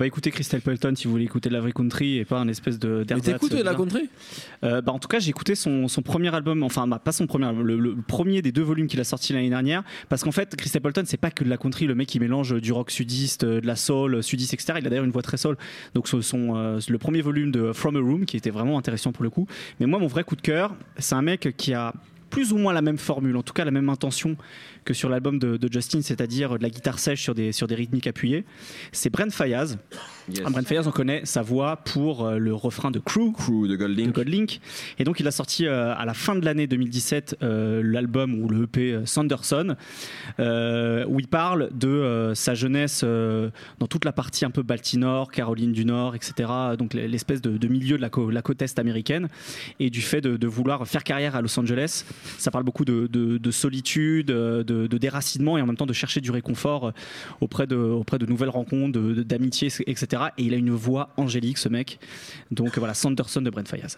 Bah écoutez Crystal Pelton si vous voulez écouter de la vraie country et pas un espèce de Mais t'écoutes de la country? Euh, bah, En tout cas, j'ai écouté son, son, premier album, enfin, bah, pas son premier album, le, premier des deux volumes qu'il a sorti l'année dernière. Parce qu'en fait, Chris Stapleton, c'est pas que de la country, le mec qui mélange du rock sudiste, de la soul, sudiste, etc. Il a d'ailleurs une voix très soul. Donc, son, euh, le premier volume de From a Room, qui était vraiment intéressant pour le coup. Mais moi, mon vrai coup de cœur, c'est un mec qui a plus ou moins la même formule, en tout cas la même intention que sur l'album de, Justin, c'est-à-dire de la guitare sèche sur des, sur des rythmiques appuyées. C'est Brent Fayaz. Brent Fayaz, on connaît sa voix pour euh, le refrain de Crew, Crew de Goldlink. Et donc, il a sorti euh, à la fin de l'année 2017 euh, l'album ou le EP Sanderson, où il parle de sa jeunesse dans toute la partie un peu Baltimore, Caroline du Nord, etc. Donc, l'espèce de, milieu de la, la, côte est américaine et du fait de, vouloir faire carrière à Los Angeles. Ça parle beaucoup de, de solitude, de, déracinement et en même temps de chercher du réconfort auprès de, auprès de nouvelles rencontres, d'amitié, Et il a une voix angélique, ce mec. Donc voilà, Sanderson de Brent Fayaz.